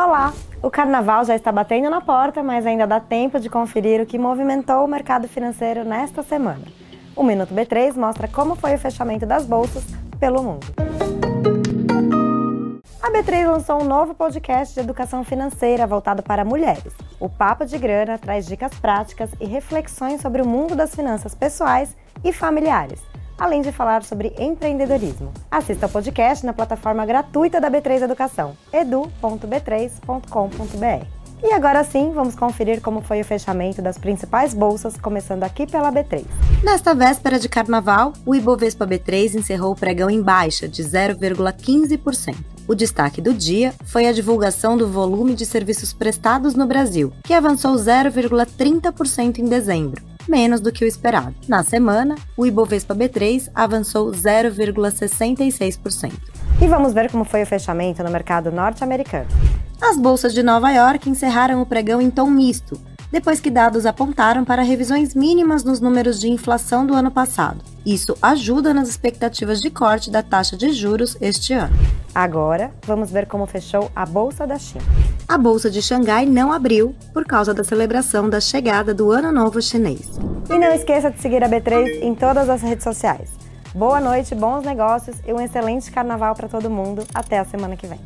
Olá! O carnaval já está batendo na porta, mas ainda dá tempo de conferir o que movimentou o mercado financeiro nesta semana. O Minuto B3 mostra como foi o fechamento das bolsas pelo mundo. A B3 lançou um novo podcast de educação financeira voltado para mulheres. O Papo de Grana traz dicas práticas e reflexões sobre o mundo das finanças pessoais e familiares além de falar sobre empreendedorismo. Assista ao podcast na plataforma gratuita da B3 Educação, edu.b3.com.br. E agora sim, vamos conferir como foi o fechamento das principais bolsas, começando aqui pela B3. Nesta véspera de carnaval, o Ibovespa B3 encerrou o pregão em baixa de 0,15%. O destaque do dia foi a divulgação do volume de serviços prestados no Brasil, que avançou 0,30% em dezembro, menos do que o esperado. Na semana, o Ibovespa B3 avançou 0,66%. E vamos ver como foi o fechamento no mercado norte-americano. As bolsas de Nova York encerraram o pregão em tom misto, depois que dados apontaram para revisões mínimas nos números de inflação do ano passado. Isso ajuda nas expectativas de corte da taxa de juros este ano. Agora, vamos ver como fechou a Bolsa da China. A Bolsa de Xangai não abriu por causa da celebração da chegada do Ano Novo Chinês. E não esqueça de seguir a B3 em todas as redes sociais. Boa noite, bons negócios e um excelente carnaval para todo mundo. Até a semana que vem.